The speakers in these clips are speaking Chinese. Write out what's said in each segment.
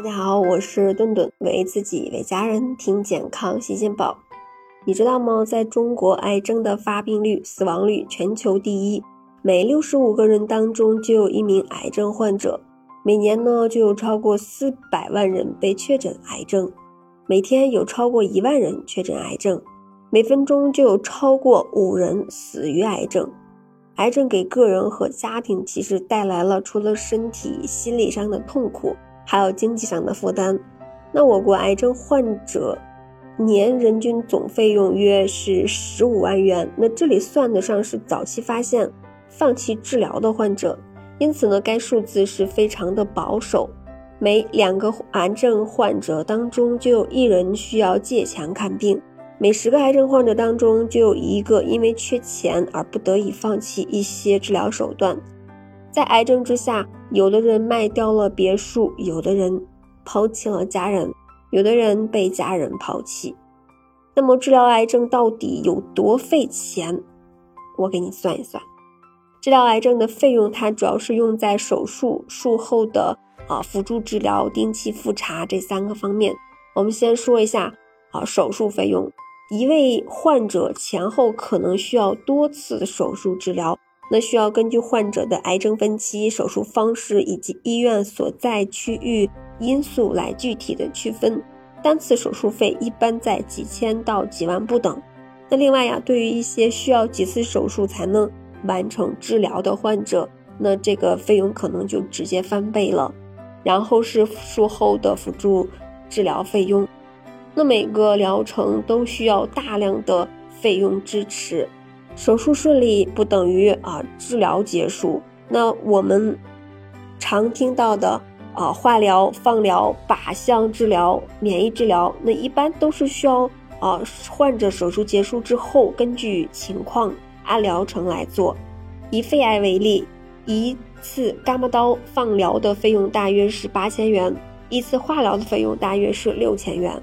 大家好，我是顿顿，为自己为家人听健康新鲜报。你知道吗？在中国，癌症的发病率、死亡率全球第一，每六十五个人当中就有一名癌症患者。每年呢，就有超过四百万人被确诊癌症，每天有超过一万人确诊癌症，每分钟就有超过五人死于癌症。癌症给个人和家庭其实带来了除了身体、心理上的痛苦。还有经济上的负担。那我国癌症患者年人均总费用约是十五万元。那这里算得上是早期发现、放弃治疗的患者，因此呢，该数字是非常的保守。每两个癌症患者当中就有一人需要借钱看病，每十个癌症患者当中就有一个因为缺钱而不得已放弃一些治疗手段。在癌症之下，有的人卖掉了别墅，有的人抛弃了家人，有的人被家人抛弃。那么治疗癌症到底有多费钱？我给你算一算。治疗癌症的费用，它主要是用在手术、术后的啊辅助治疗、定期复查这三个方面。我们先说一下啊手术费用，一位患者前后可能需要多次手术治疗。那需要根据患者的癌症分期、手术方式以及医院所在区域因素来具体的区分，单次手术费一般在几千到几万不等。那另外呀，对于一些需要几次手术才能完成治疗的患者，那这个费用可能就直接翻倍了。然后是术后的辅助治疗费用，那每个疗程都需要大量的费用支持。手术顺利不等于啊治疗结束。那我们常听到的啊化疗、放疗、靶向治疗、免疫治疗，那一般都是需要啊患者手术结束之后，根据情况按疗程来做。以肺癌为例，一次伽马刀放疗的费用大约是八千元，一次化疗的费用大约是六千元，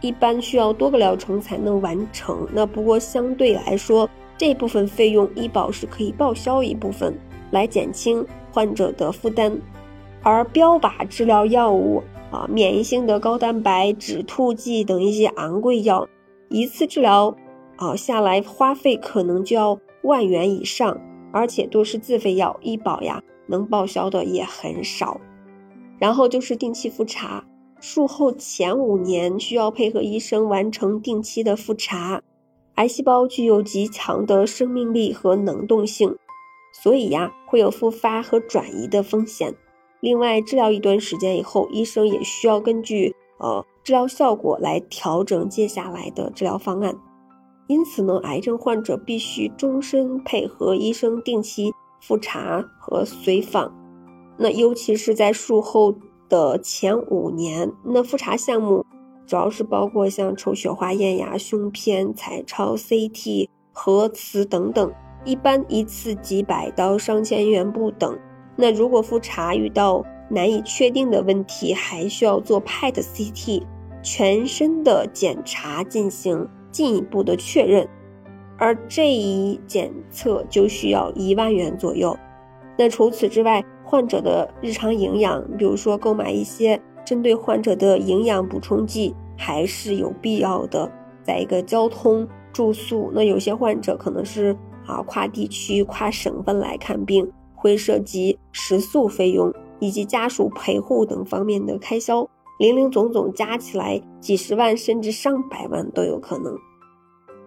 一般需要多个疗程才能完成。那不过相对来说，这部分费用医保是可以报销一部分，来减轻患者的负担。而标靶治疗药物啊，免疫性的高蛋白、止吐剂等一些昂贵药，一次治疗啊下来花费可能就要万元以上，而且都是自费药，医保呀能报销的也很少。然后就是定期复查，术后前五年需要配合医生完成定期的复查。癌细胞具有极强的生命力和能动性，所以呀会有复发和转移的风险。另外，治疗一段时间以后，医生也需要根据呃治疗效果来调整接下来的治疗方案。因此呢，癌症患者必须终身配合医生定期复查和随访。那尤其是在术后的前五年，那复查项目。主要是包括像抽血化验呀、胸片、彩超、CT、核磁等等，一般一次几百到上千元不等。那如果复查遇到难以确定的问题，还需要做 PET CT，全身的检查进行进一步的确认，而这一检测就需要一万元左右。那除此之外，患者的日常营养，比如说购买一些。针对患者的营养补充剂还是有必要的。再一个，交通、住宿，那有些患者可能是啊跨地区、跨省份来看病，会涉及食宿费用以及家属陪护等方面的开销，零零总总加起来几十万甚至上百万都有可能。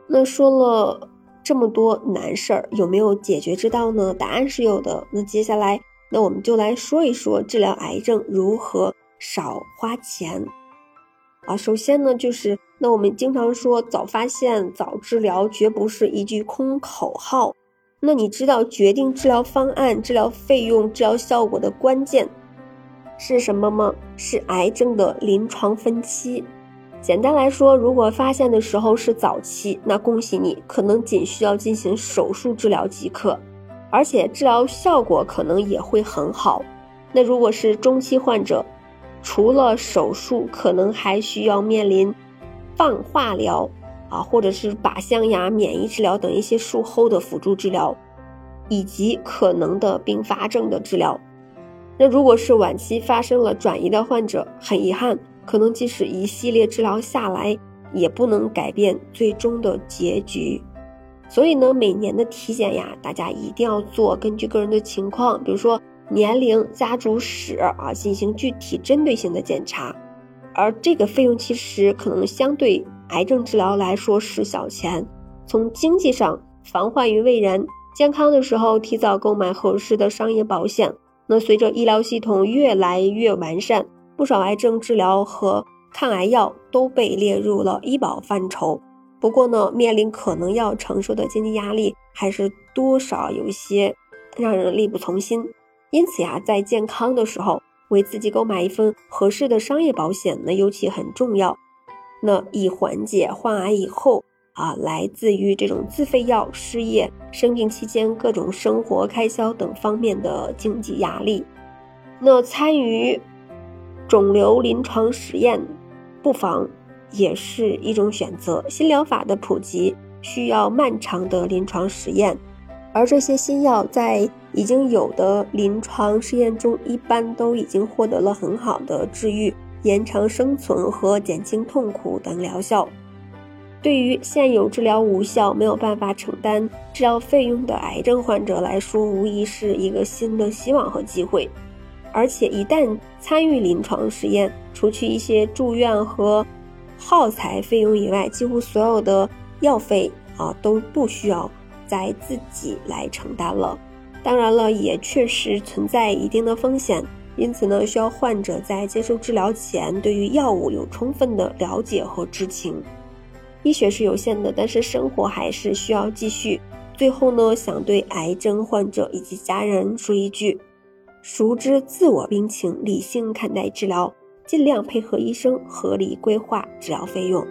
那说了这么多难事儿，有没有解决之道呢？答案是有的。那接下来，那我们就来说一说治疗癌症如何。少花钱啊！首先呢，就是那我们经常说早发现、早治疗，绝不是一句空口号。那你知道决定治疗方案、治疗费用、治疗效果的关键是什么吗？是癌症的临床分期。简单来说，如果发现的时候是早期，那恭喜你，可能仅需要进行手术治疗即可，而且治疗效果可能也会很好。那如果是中期患者，除了手术，可能还需要面临放化疗啊，或者是靶向呀、免疫治疗等一些术后的辅助治疗，以及可能的并发症的治疗。那如果是晚期发生了转移的患者，很遗憾，可能即使一系列治疗下来，也不能改变最终的结局。所以呢，每年的体检呀，大家一定要做，根据个人的情况，比如说年龄、家族史啊，进行具体针对性的检查。而这个费用其实可能相对癌症治疗来说是小钱。从经济上，防患于未然，健康的时候提早购买合适的商业保险。那随着医疗系统越来越完善，不少癌症治疗和抗癌药都被列入了医保范畴。不过呢，面临可能要承受的经济压力，还是多少有些让人力不从心。因此呀，在健康的时候，为自己购买一份合适的商业保险，呢尤其很重要。那以缓解患癌以后啊，来自于这种自费药、失业、生病期间各种生活开销等方面的经济压力。那参与肿瘤临床实验，不妨。也是一种选择。新疗法的普及需要漫长的临床实验，而这些新药在已经有的临床试验中，一般都已经获得了很好的治愈、延长生存和减轻痛苦等疗效。对于现有治疗无效、没有办法承担治疗费用的癌症患者来说，无疑是一个新的希望和机会。而且，一旦参与临床实验，除去一些住院和耗材费用以外，几乎所有的药费啊都不需要再自己来承担了。当然了，也确实存在一定的风险，因此呢，需要患者在接受治疗前对于药物有充分的了解和知情。医学是有限的，但是生活还是需要继续。最后呢，想对癌症患者以及家人说一句：熟知自我病情，理性看待治疗。尽量配合医生合理规划治疗费用。